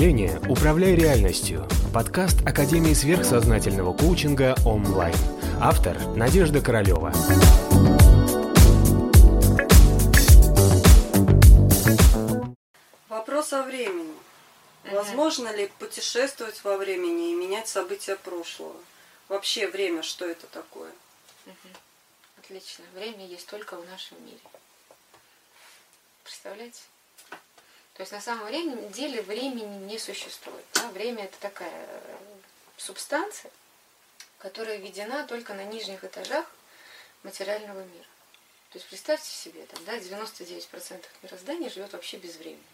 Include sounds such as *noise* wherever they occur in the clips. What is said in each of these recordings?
мышления «Управляй реальностью» – подкаст Академии сверхсознательного коучинга онлайн. Автор – Надежда Королева. Вопрос о времени. Возможно ли путешествовать во времени и менять события прошлого? Вообще время, что это такое? Отлично. Время есть только в нашем мире. Представляете? То есть на самом деле времени не существует. Да? Время это такая э, субстанция, которая введена только на нижних этажах материального мира. То есть представьте себе, там, да, 99% мироздания живет вообще без времени.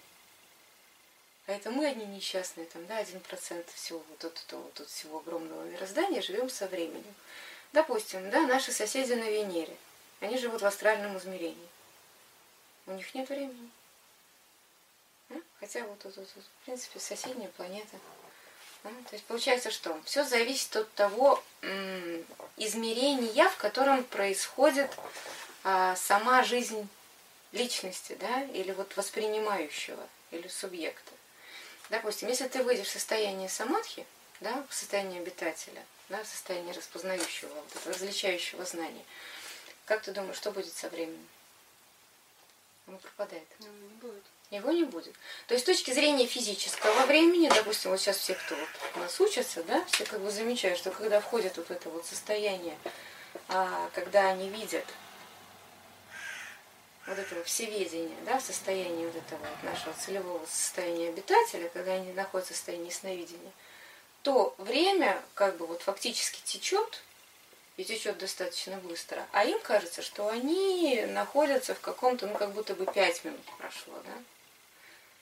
А это мы одни несчастные, там, да, 1% всего вот тут, тут, тут всего огромного мироздания живем со временем. Допустим, да, наши соседи на Венере, они живут в астральном измерении. У них нет времени. Хотя вот тут, вот, вот, в принципе, соседняя планета. То есть получается что? Все зависит от того измерения, в котором происходит а, сама жизнь личности, да, или вот воспринимающего, или субъекта. Допустим, если ты выйдешь в состояние самадхи, да, в состояние обитателя, да, в состояние распознающего, вот различающего знания, как ты думаешь, что будет со временем? Он пропадает. Ну, не будет. Его не будет. То есть с точки зрения физического времени, допустим, вот сейчас все, кто вот у нас учатся, да, все как бы замечают, что когда входят вот в это вот состояние, а, когда они видят вот этого всеведения, да, в состоянии вот этого вот нашего целевого состояния обитателя, когда они находятся в состоянии сновидения, то время как бы вот фактически течет, и течет достаточно быстро. А им кажется, что они находятся в каком-то, ну как будто бы пять минут прошло, да.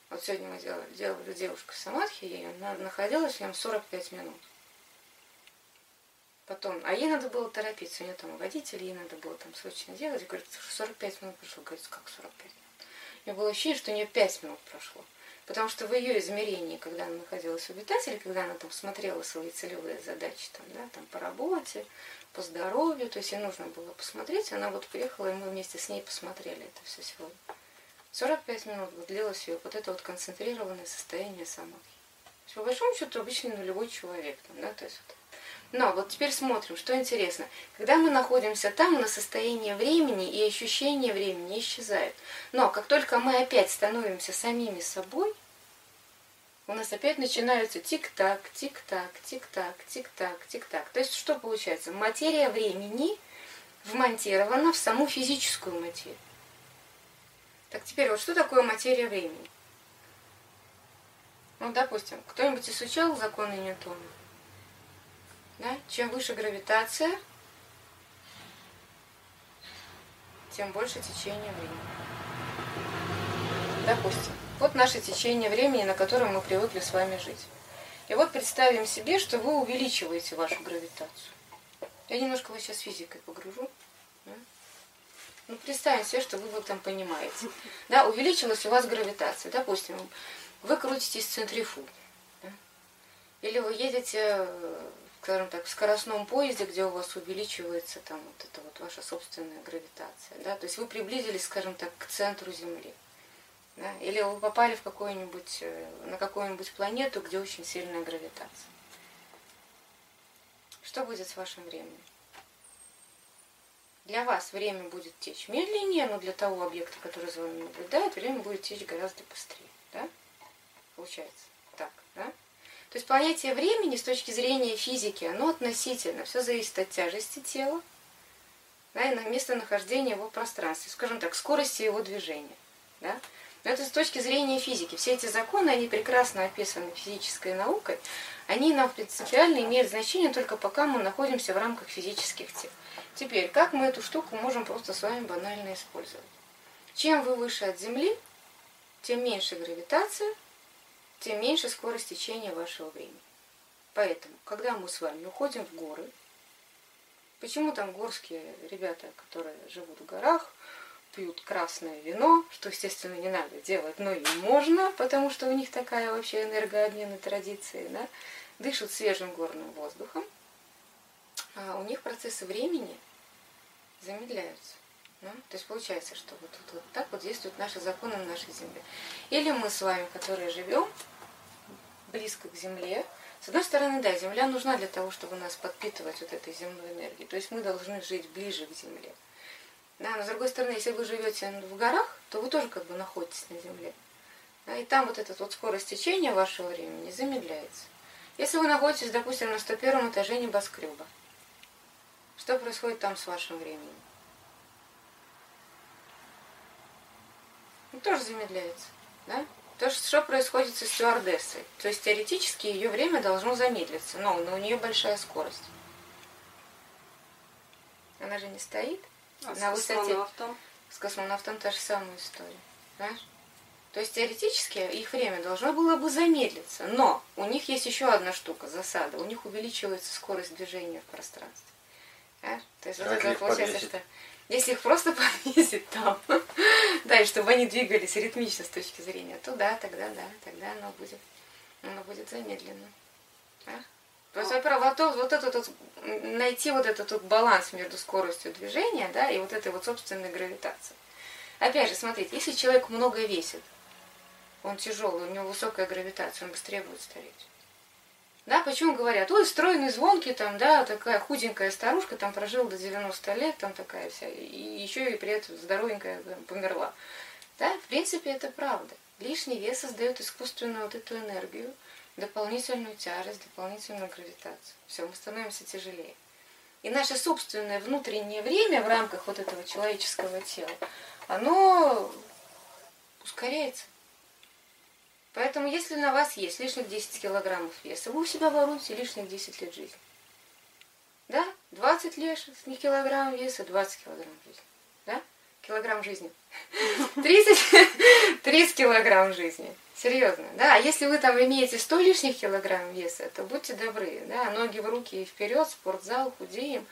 Вот сегодня мы делали, делали девушку Самадхи, и она находилась в нем 45 минут. Потом, а ей надо было торопиться, у нее там водитель, ей надо было там срочно делать. И говорит, 45 минут прошло. Говорит, как 45 минут? У нее было ощущение, что у нее 5 минут прошло. Потому что в ее измерении, когда она находилась в обитателе, когда она там смотрела свои целевые задачи там, да, там по работе, по здоровью, то есть ей нужно было посмотреть, она вот приехала, и мы вместе с ней посмотрели это все сегодня. 45 минут длилось ее вот это вот концентрированное состояние самадхи. По большому счету обычный нулевой человек. Там, да, то есть вот. Но вот теперь смотрим, что интересно. Когда мы находимся там, на состояние времени и ощущение времени исчезает. Но как только мы опять становимся самими собой, у нас опять начинаются тик-так, тик-так, тик-так, тик-так, тик-так. То есть что получается? Материя времени вмонтирована в саму физическую материю. Так теперь вот что такое материя времени? Ну, допустим, кто-нибудь изучал законы Ньютона? Да? Чем выше гравитация, тем больше течение времени. Допустим, вот наше течение времени, на котором мы привыкли с вами жить. И вот представим себе, что вы увеличиваете вашу гравитацию. Я немножко вас сейчас физикой погружу. Ну, представим себе, что вы вот там понимаете. Да, увеличилась у вас гравитация. Допустим, вы крутитесь в центрифуге. Да? Или вы едете, скажем так, в скоростном поезде, где у вас увеличивается там вот эта вот ваша собственная гравитация. Да? То есть вы приблизились, скажем так, к центру Земли. Да? Или вы попали в какую-нибудь, э, на какую-нибудь планету, где очень сильная гравитация. Что будет с вашим временем? Для вас время будет течь медленнее, но для того объекта, который за вами наблюдает, время будет течь гораздо быстрее. Да? Получается так, да? То есть понятие времени с точки зрения физики, оно относительно. Все зависит от тяжести тела да, и на местонахождения его в пространстве, скажем так, скорости его движения. Да? Но это с точки зрения физики. Все эти законы, они прекрасно описаны физической наукой. Они нам принципиально имеют значение только пока мы находимся в рамках физических тел. Теперь, как мы эту штуку можем просто с вами банально использовать? Чем вы выше от Земли, тем меньше гравитация, тем меньше скорость течения вашего времени. Поэтому, когда мы с вами уходим в горы, почему там горские ребята, которые живут в горах, пьют красное вино, что, естественно, не надо делать, но и можно, потому что у них такая вообще энергообменная традиция, да? дышат свежим горным воздухом, а у них процессы времени замедляются. Да? То есть получается, что вот, вот, вот так вот действуют наши законы на нашей Земле. Или мы с вами, которые живем близко к Земле. С одной стороны, да, Земля нужна для того, чтобы нас подпитывать вот этой земной энергией. То есть мы должны жить ближе к Земле. Да, но с другой стороны, если вы живете в горах, то вы тоже как бы находитесь на Земле. Да, и там вот эта вот скорость течения вашего времени замедляется. Если вы находитесь, допустим, на 101 этаже небоскреба, что происходит там с вашим временем? Ну, тоже замедляется. Да? То, что происходит со стюардессой. То есть теоретически ее время должно замедлиться, но, но у нее большая скорость. Она же не стоит А с на высоте. космонавтом? С космонавтом та же самая история. Знаешь? То есть теоретически их время должно было бы замедлиться, но у них есть еще одна штука, засада. У них увеличивается скорость движения в пространстве. Понимаешь? То есть вот Как это их получается, подвесить? что если их просто *laughs* повесить там, *laughs* да, и чтобы они двигались ритмично с точки зрения, то да, тогда да, тогда оно будет, оно будет замедленно. Да? То есть, во-первых, вот, вот этот вот, найти вот этот вот баланс между скоростью движения, да, и вот этой вот собственной гравитацией. Опять же, смотрите, если человек много весит, он тяжелый, у него высокая гравитация, он быстрее будет стареть. Да, почему говорят, ой, стройный, звонкий, там, да, такая худенькая старушка, там, прожила до 90 лет, там, такая вся, и еще и при этом здоровенькая там, померла. Да, в принципе, это правда. Лишний вес создает искусственную вот эту энергию, дополнительную тяжесть, дополнительную гравитацию. Все, мы становимся тяжелее. И наше собственное внутреннее время в рамках вот этого человеческого тела, оно ускоряется. Поэтому, если на вас есть лишних 10 килограммов веса, вы у себя воруете лишних 10 лет жизни. Да? 20 лишних килограмм веса, 20 килограмм жизни. Да? Килограмм жизни. *laughs* 30, 30 килограмм жизни. Серьезно. Да, а если вы там имеете 100 лишних килограмм веса, то будьте добры. Да? Ноги в руки и вперед, спортзал, худеем.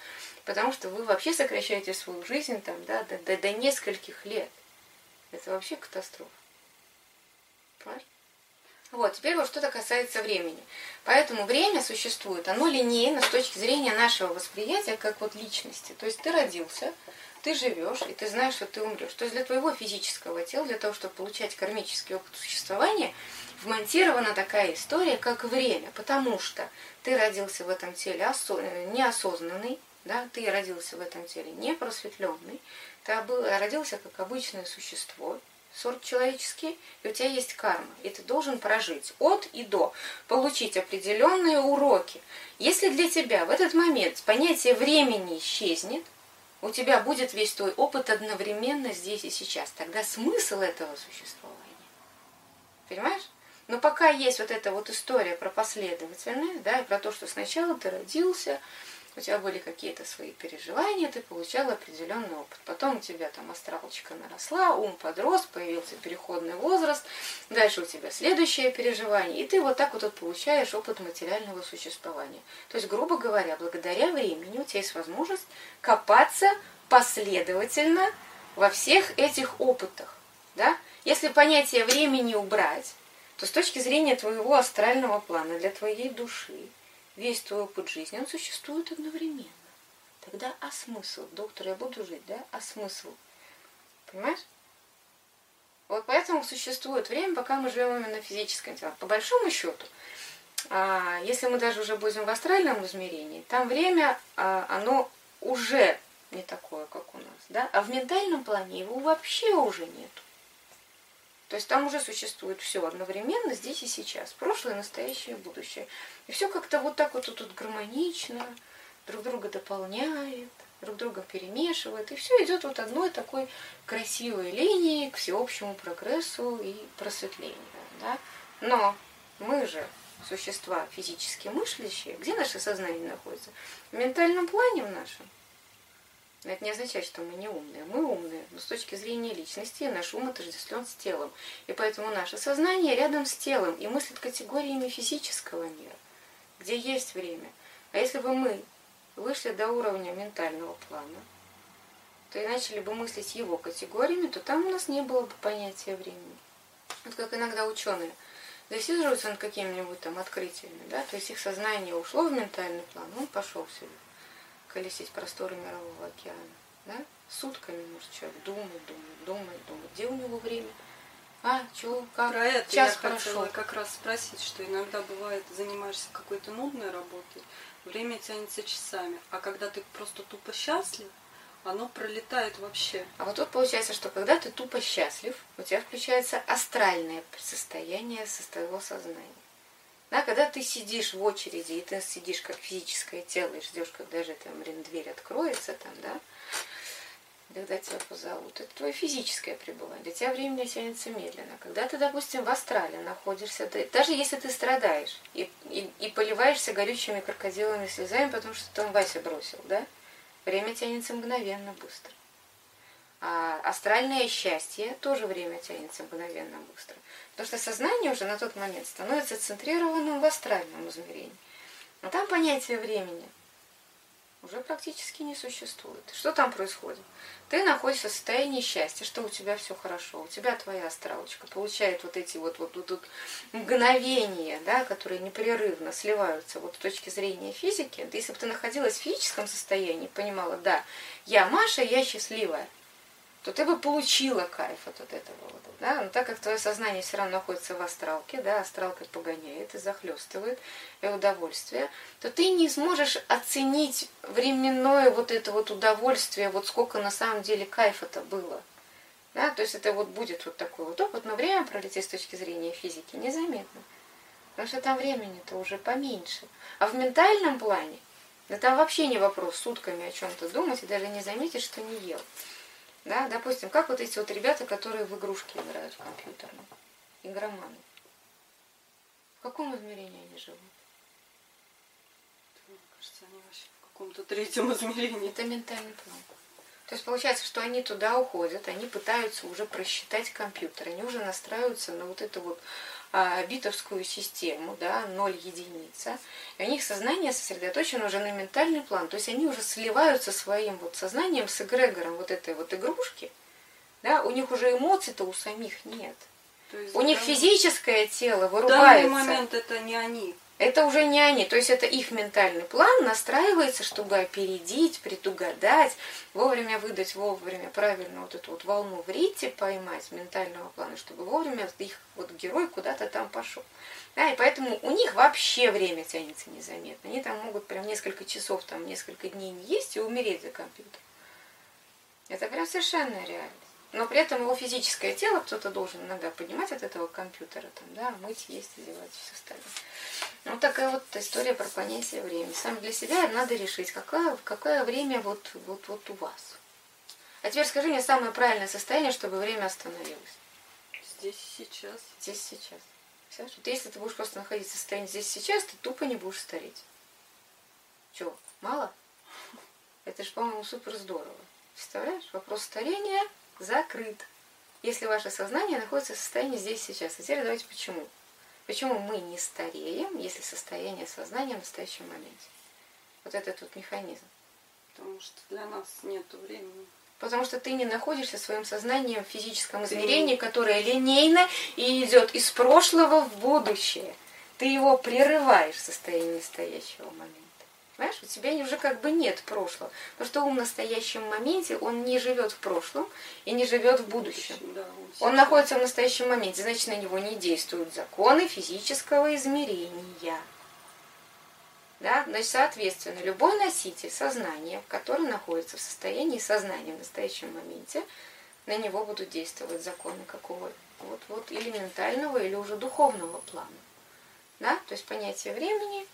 Потому что вы вообще сокращаете свою жизнь там, да, до, до, до нескольких лет. Это вообще катастрофа. Понимаешь? Вот, теперь вот что-то касается времени. Поэтому время существует, оно линейно с точки зрения нашего восприятия, как вот личности. То есть ты родился, ты живешь, и ты знаешь, что ты умрешь. То есть для твоего физического тела, для того, чтобы получать кармический опыт существования, вмонтирована такая история, как время. Потому что ты родился в этом теле э, неосознанный, да, ты родился в этом теле непросветленный, ты родился как обычное существо, сорт человеческий, и у тебя есть карма, и ты должен прожить от и до, получить определенные уроки. Если для тебя в этот момент понятие времени исчезнет, у тебя будет весь твой опыт одновременно здесь и сейчас, тогда смысл этого существования. Понимаешь? Но пока есть вот эта вот история про последовательность, да, и про то, что сначала ты родился, у тебя были какие-то свои переживания, ты получал определенный опыт. Потом у тебя там астралочка наросла, ум подрос, появился переходный возраст, дальше у тебя следующее переживание, и ты вот так вот, получаешь опыт материального существования. То есть, грубо говоря, благодаря времени у тебя есть возможность копаться последовательно во всех этих опытах. Да? Если понятие времени убрать, то с точки зрения твоего астрального плана, для твоей души, весь твой опыт жизни, он существует одновременно. Тогда а смысл? Доктор, я буду жить, да? А смысл? Понимаешь? Вот поэтому существует время, пока мы живем именно в физическом теле. По большому счету, а, если мы даже уже будем в астральном измерении, там время, а, оно уже не такое, как у нас. Да? А в ментальном плане его вообще уже нету. То есть там уже существует все одновременно, здесь и сейчас. Прошлое, настоящее, будущее. И все как-то вот так вот тут гармонично, друг друга дополняет, друг друга перемешивает. И все идет вот одной такой красивой линией к всеобщему прогрессу и просветлению. Да? Но мы же существа физически мыслящие. Где наше сознание находится? В ментальном плане в нашем. Но это не означает, что мы не умные. Мы умные, но с точки зрения личности наш ум отождествлен с телом. И поэтому наше сознание рядом с телом и мыслит категориями физического мира, где есть время. А если бы мы вышли до уровня ментального плана, то и начали бы мыслить его категориями, то там у нас не было бы понятия времени. Вот как иногда ученые засиживаются над какими-нибудь там открытиями, да, то есть их сознание ушло в ментальный план, он пошел себе колесить просторы мирового океана. Да? Сутками может человек думать, думать, думать, думать. Где у него время? А, чё, как? Про это Час я прошел. хотела как раз спросить, что иногда бывает, занимаешься какой-то нудной работой, время тянется часами, а когда ты просто тупо счастлив, оно пролетает вообще. А вот тут получается, что когда ты тупо счастлив, у тебя включается астральное состояние со твоего сознания. Да, когда ты сидишь в очереди, и ты сидишь как физическое тело и ждешь, когда же там блин, дверь откроется, там, да, когда тебя позовут. Это твое физическое пребывание. Для тебя времени тянется медленно. Когда ты, допустим, в астрале находишься, ты, даже если ты страдаешь и, и, и поливаешься горючими крокодиловыми слезами, потому что там Вася бросил, да, время тянется мгновенно быстро. А астральное счастье тоже время тянется мгновенно быстро. Потому что сознание уже на тот момент становится центрированным в астральном измерении. Но там понятие времени уже практически не существует. Что там происходит? Ты находишься в состоянии счастья, что у тебя все хорошо, у тебя твоя астралочка получает вот эти вот, вот, вот, вот мгновения, да, которые непрерывно сливаются вот с точки зрения физики. Если бы ты находилась в физическом состоянии, понимала, да, я Маша, я счастливая, то ты бы получила кайф от вот этого. Вот, да? Но так как твое сознание все равно находится в астралке, да, астралка погоняет и захлестывает и удовольствие, то ты не сможешь оценить временное вот это вот удовольствие, вот сколько на самом деле кайфа-то было. Да? То есть это вот будет вот такой вот опыт, но время пролетит с точки зрения физики незаметно. Потому что там времени-то уже поменьше. А в ментальном плане, да там вообще не вопрос сутками о чем-то думать и даже не заметить, что не ел. Да, допустим, как вот эти вот ребята, которые в игрушки играют в компьютерном, игроманы. В каком измерении они живут? Мне кажется, они вообще в каком-то третьем измерении. Это ментальный план. То есть получается, что они туда уходят, они пытаются уже просчитать компьютер, они уже настраиваются на вот эту вот битовскую систему, да, ноль единица. И у них сознание сосредоточено уже на ментальный план. То есть они уже сливаются своим вот сознанием с эгрегором вот этой вот игрушки. Да, у них уже эмоций-то у самих нет. То есть У них физическое тело В данный вырубается. момент это не они. Это уже не они, то есть это их ментальный план настраивается, чтобы опередить, предугадать, вовремя выдать, вовремя правильно вот эту вот волну в рите поймать ментального плана, чтобы вовремя их вот герой куда-то там пошел. Да, и поэтому у них вообще время тянется незаметно. Они там могут прям несколько часов, там несколько дней не есть и умереть за компьютер. Это прям совершенно реально. Но при этом его физическое тело кто-то должен иногда поднимать от этого компьютера, там, да, мыть, есть, одевать, все остальное. Ну, такая вот история про понятие времени. Сам для себя надо решить, какое, какое время вот, вот, вот у вас. А теперь скажи мне самое правильное состояние, чтобы время остановилось. Здесь и сейчас. Здесь и сейчас. Представляешь? Вот если ты будешь просто находиться в состоянии здесь и сейчас, ты тупо не будешь стареть. Чего, мало? Это же, по-моему, супер здорово. Представляешь? Вопрос старения закрыт. Если ваше сознание находится в состоянии здесь и сейчас. А теперь давайте почему. Почему мы не стареем, если состояние сознания в настоящем моменте? Вот этот вот механизм. Потому что для нас нет времени. Потому что ты не находишься своим сознанием в физическом измерении, которое линейно и идет из прошлого в будущее. Ты его прерываешь в состоянии настоящего момента. Понимаешь, у тебя уже как бы нет прошлого. Потому что ум в настоящем моменте, он не живет в прошлом и не живет в будущем. Да, он Он находится в настоящем моменте, значит, на него не действуют законы физического измерения. Да? Значит, соответственно, любой носитель сознания, который находится в состоянии сознания в настоящем моменте, на него будут действовать законы какого вот, вот, или ментального, или уже духовного плана. Да? То есть понятие времени,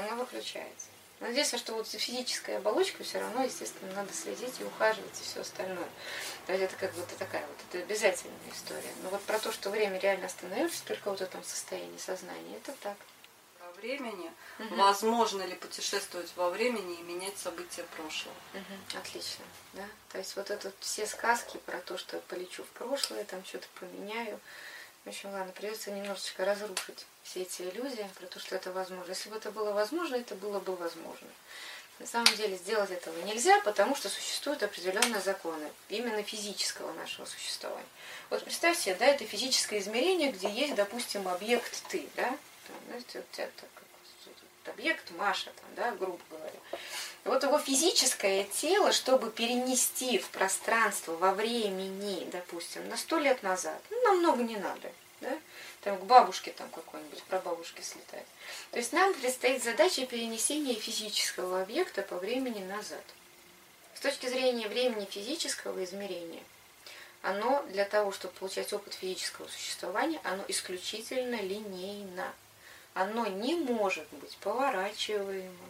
оно выключается. Но единственное, что вот за физической оболочкой все равно, естественно, надо следить и ухаживать и все остальное. То есть это как бы такая вот, это обязательная история. Но вот про то, что время реально остановится только вот в этом состоянии сознания, это так. Во времени. Мгм. Возможно ли путешествовать во времени и менять события прошлого? Мгм, Отлично, да. То есть вот это вот все сказки про то, что я полечу в прошлое, там что-то поменяю. В общем, ладно, придется немножечко разрушить все эти иллюзии про то, что это возможно. Если бы это было возможно, это было бы возможно. На самом деле сделать этого нельзя, потому что существуют определенные законы именно физического нашего существования. Вот представь себе, да, это физическое измерение, где есть, допустим, объект ты, да, там, знаете, у тебя так, вот объект Маша, там, да, грубо говоря. Вот его физическое тело, чтобы перенести в пространство во времени, допустим, на сто лет назад, ну, намного не надо, да? там к бабушке там какой-нибудь, про бабушки слетать. То есть нам предстоит задача перенесения физического объекта по времени назад. С точки зрения времени физического измерения, оно для того, чтобы получать опыт физического существования, оно исключительно линейно. Оно не может быть поворачиваемо,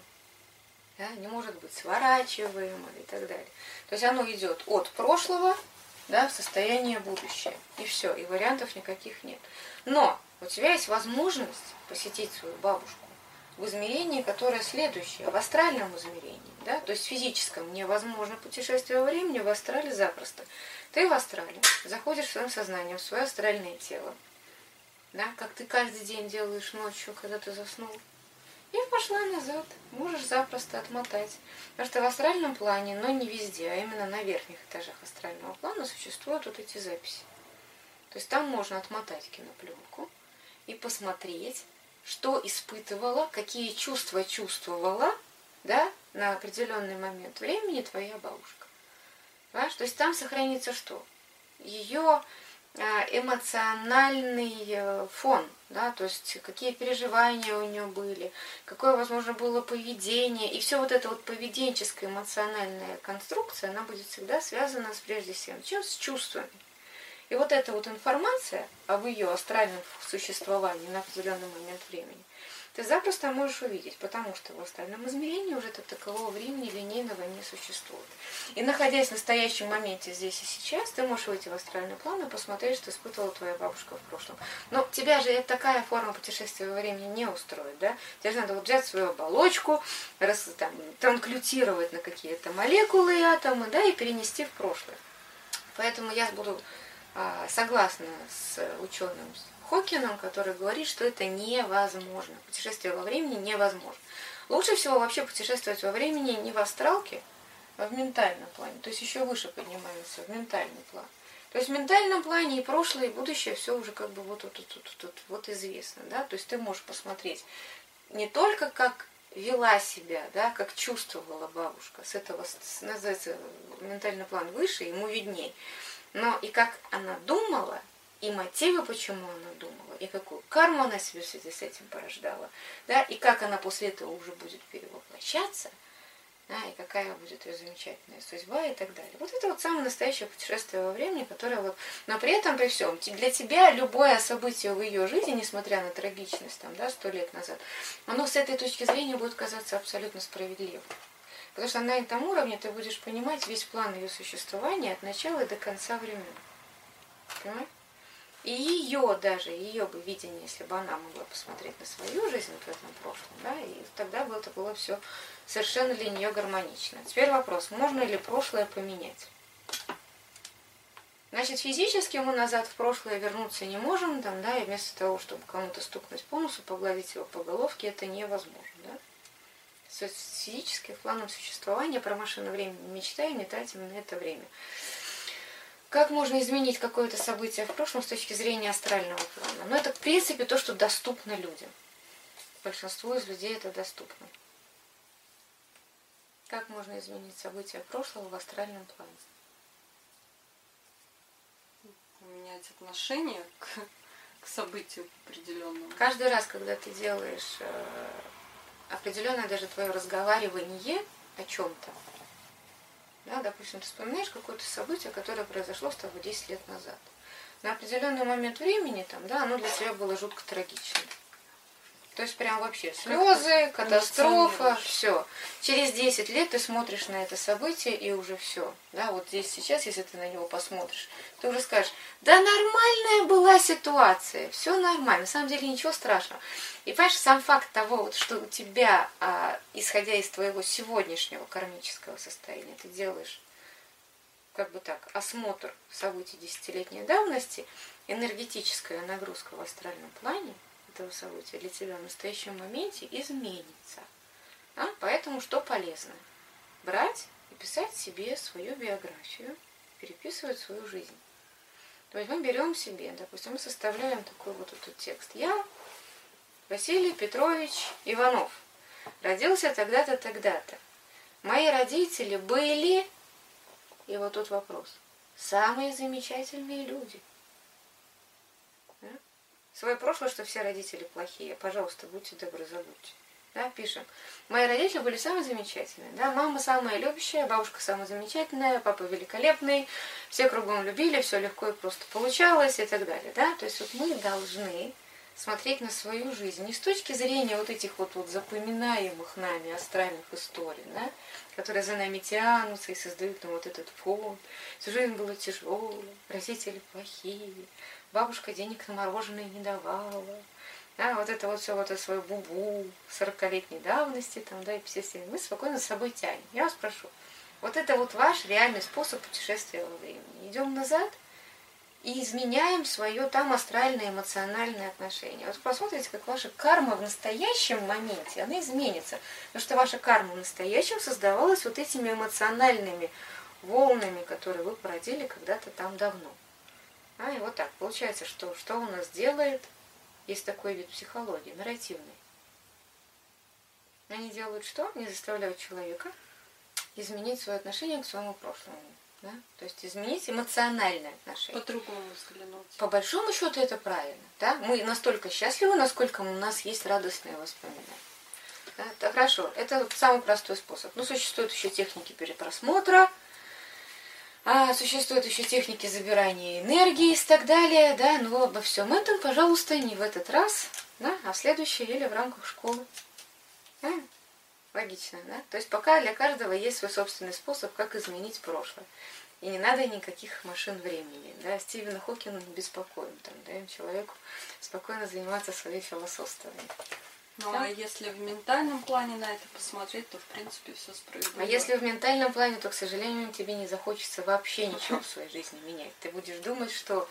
да, не может быть сворачиваемо и так далее. То есть оно идет от прошлого да, в состояние будущее. И все, и вариантов никаких нет. Но у тебя есть возможность посетить свою бабушку в измерении, которое следующее, в астральном измерении. Да? То есть в физическом невозможно путешествие во времени, в астрале запросто. Ты в астрале заходишь в своем сознании, в свое астральное тело. Да? Как ты каждый день делаешь ночью, когда ты заснул. И пошла назад. Можешь запросто отмотать. Потому что в астральном плане, но не везде, а именно на верхних этажах астрального плана существуют вот эти записи. То есть там можно отмотать кинопленку и посмотреть, что испытывала, какие чувства чувствовала да, на определенный момент времени твоя бабушка. Понимаешь? То есть там сохранится что? Ее эмоциональный э, фон, да, то есть какие переживания у нее были, какое, возможно, было поведение, и все вот эта вот поведенческая эмоциональная конструкция, она будет всегда связана с прежде всего чем с чувствами. И вот эта вот информация об ее астральном существовании на определенный момент времени, ты запросто можешь увидеть, потому что в астральном измерении уже такового времени линейного не существует. И находясь в настоящем моменте здесь и сейчас, ты можешь выйти в астральный план и посмотреть, что испытывала твоя бабушка в прошлом. Но тебя же такая форма путешествия во времени не устроит, да? Тебе же надо вот взять свою оболочку, раз, там, транклютировать на какие-то молекулы и атомы, да, и перенести в прошлое. Поэтому я буду а, согласна с ученым Хокином, который говорит, что это невозможно. Путешествие во времени невозможно. Лучше всего вообще путешествовать во времени не в астралке, а в ментальном плане. То есть еще выше поднимаемся, в ментальный план. То есть в ментальном плане и прошлое, и будущее все уже как бы вот, вот, вот, вот, вот, вот известно. Да? То есть ты можешь посмотреть не только как вела себя, да, как чувствовала бабушка, с этого называется ментальный план выше, ему видней но и как она думала, и мотивы, почему она думала, и какую карму она себе в связи с этим порождала, да, и как она после этого уже будет перевоплощаться, да, и какая будет ее замечательная судьба и так далее. Вот это вот самое настоящее путешествие во времени, которое вот, но при этом при всем, для тебя любое событие в ее жизни, несмотря на трагичность, там, да, сто лет назад, оно с этой точки зрения будет казаться абсолютно справедливым. Потому что на этом уровне ты будешь понимать весь план ее существования от начала до конца времен. Понимаешь? И ее даже, ее бы видение, если бы она могла посмотреть на свою жизнь вот в этом прошлом, да, и тогда бы это было все совершенно для нее гармонично. Теперь вопрос, можно ли прошлое поменять? Значит, физически мы назад в прошлое вернуться не можем, там, да, и вместо того, чтобы кому-то стукнуть по носу, погладить его по головке, это невозможно, да физических планов существования, про машину времени мечтаем, не тратим на это время. Как можно изменить какое-то событие в прошлом с точки зрения астрального плана? Ну, это, в принципе, то, что доступно людям. Большинству из людей это доступно. Как можно изменить события прошлого в астральном плане? Менять отношение к, к событию определенному. Каждый раз, когда ты делаешь э, определенное даже твое разговаривание о чем-то. Да, допустим, ты вспоминаешь какое-то событие, которое произошло с тобой 10 лет назад. На определенный момент времени там, да, оно для тебя было жутко трагичным. То есть прям вообще слезы, катастрофа, все. Через 10 лет ты смотришь на это событие и уже все. Да, вот здесь сейчас, если ты на него посмотришь, ты уже скажешь, да нормальная была ситуация, все нормально, на самом деле ничего страшного. И понимаешь, сам факт того, вот, что у тебя, а, исходя из твоего сегодняшнего кармического состояния, ты делаешь как бы так, осмотр событий десятилетней давности, энергетическая нагрузка в астральном плане – этого события для тебя в настоящем моменте изменится. А? Поэтому что полезно? Брать и писать себе свою биографию, переписывать свою жизнь. То есть мы берем себе, допустим, мы составляем такой вот этот текст. Я, Василий Петрович Иванов, родился тогда-то, тогда-то. Мои родители были, и вот тут вопрос, самые замечательные люди. Свое прошлое, что все родители плохие, пожалуйста, будьте добры, забудьте. Да, пишем. Мои родители были самые замечательные. Да? Мама самая любящая, бабушка самая замечательная, папа великолепный, все кругом любили, все легко и просто получалось и так далее. Да? То есть вот мы должны смотреть на свою жизнь не с точки зрения вот этих вот, вот запоминаемых нами астральных историй, да, которые за нами тянутся и создают нам вот этот фон. Всю жизнь было тяжело, родители плохие, бабушка денег на мороженое не давала, да, вот это вот все вот это свое бубу 40-летней давности, там, да, и все, все, мы спокойно с собой тянем. Я вас прошу, вот это вот ваш реальный способ путешествия во времени. Идем назад – и изменяем свое там астральное эмоциональное отношение. Вот посмотрите, как ваша карма в настоящем моменте, она изменится. Потому что ваша карма в настоящем создавалась вот этими эмоциональными волнами, которые вы породили когда-то там давно. А, и вот так. Получается, что, что у нас делает, есть такой вид психологии, нарративный. Они делают что? Они заставляют человека изменить свое отношение к своему прошлому. Да? То есть изменить эмоциональное отношение. По-другому взглянуть. По большому счету это правильно. Да? Мы настолько счастливы, насколько у нас есть радостные воспоминания. Да? Это хорошо. Это самый простой способ. Но существуют еще техники перепросмотра, а существуют еще техники забирания энергии и так далее. Да? Но обо всем этом, пожалуйста, не в этот раз, да? а в следующий или в рамках школы. Да? Логично, да? То есть пока для каждого есть свой собственный способ, как изменить прошлое. И не надо никаких машин времени. Да? Стивена Хокина не беспокоим. Там, даем человеку спокойно заниматься своей философствованием. Ну да? а если в ментальном плане на это посмотреть, то в принципе все справедливо. А если в ментальном плане, то, к сожалению, тебе не захочется вообще ничего в своей жизни менять. Ты будешь думать, что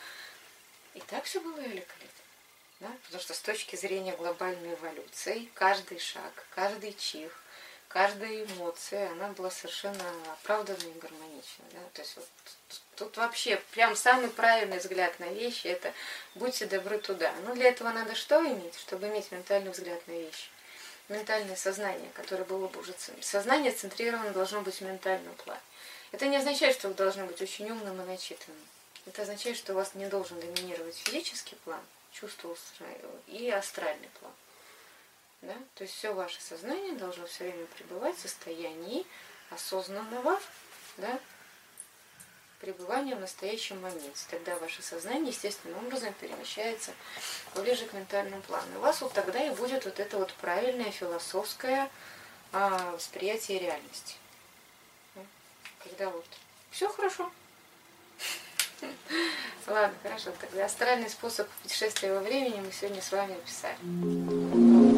и так все было великолепно. Да? Потому что с точки зрения глобальной эволюции, каждый шаг, каждый чих, каждая эмоция, она была совершенно оправданной и гармоничной. Да? То есть вот тут вообще прям самый правильный взгляд на вещи это будьте добры туда. Но для этого надо что иметь, чтобы иметь ментальный взгляд на вещи? Ментальное сознание, которое было бы уже... Сознание центрировано должно быть в ментальном плане. Это не означает, что вы должны быть очень умным и начитанным. Это означает, что у вас не должен доминировать физический план, чувство и астральный план. Да? То есть все ваше сознание должно все время пребывать в состоянии осознанного да, пребывания в настоящем моменте. Тогда ваше сознание естественным образом перемещается ближе к ментальному плану. У вас вот тогда и будет вот это вот правильное философское а, восприятие реальности. Когда вот все хорошо. *laughs* Ладно, хорошо. Тогда астральный способ путешествия во времени мы сегодня с вами описали.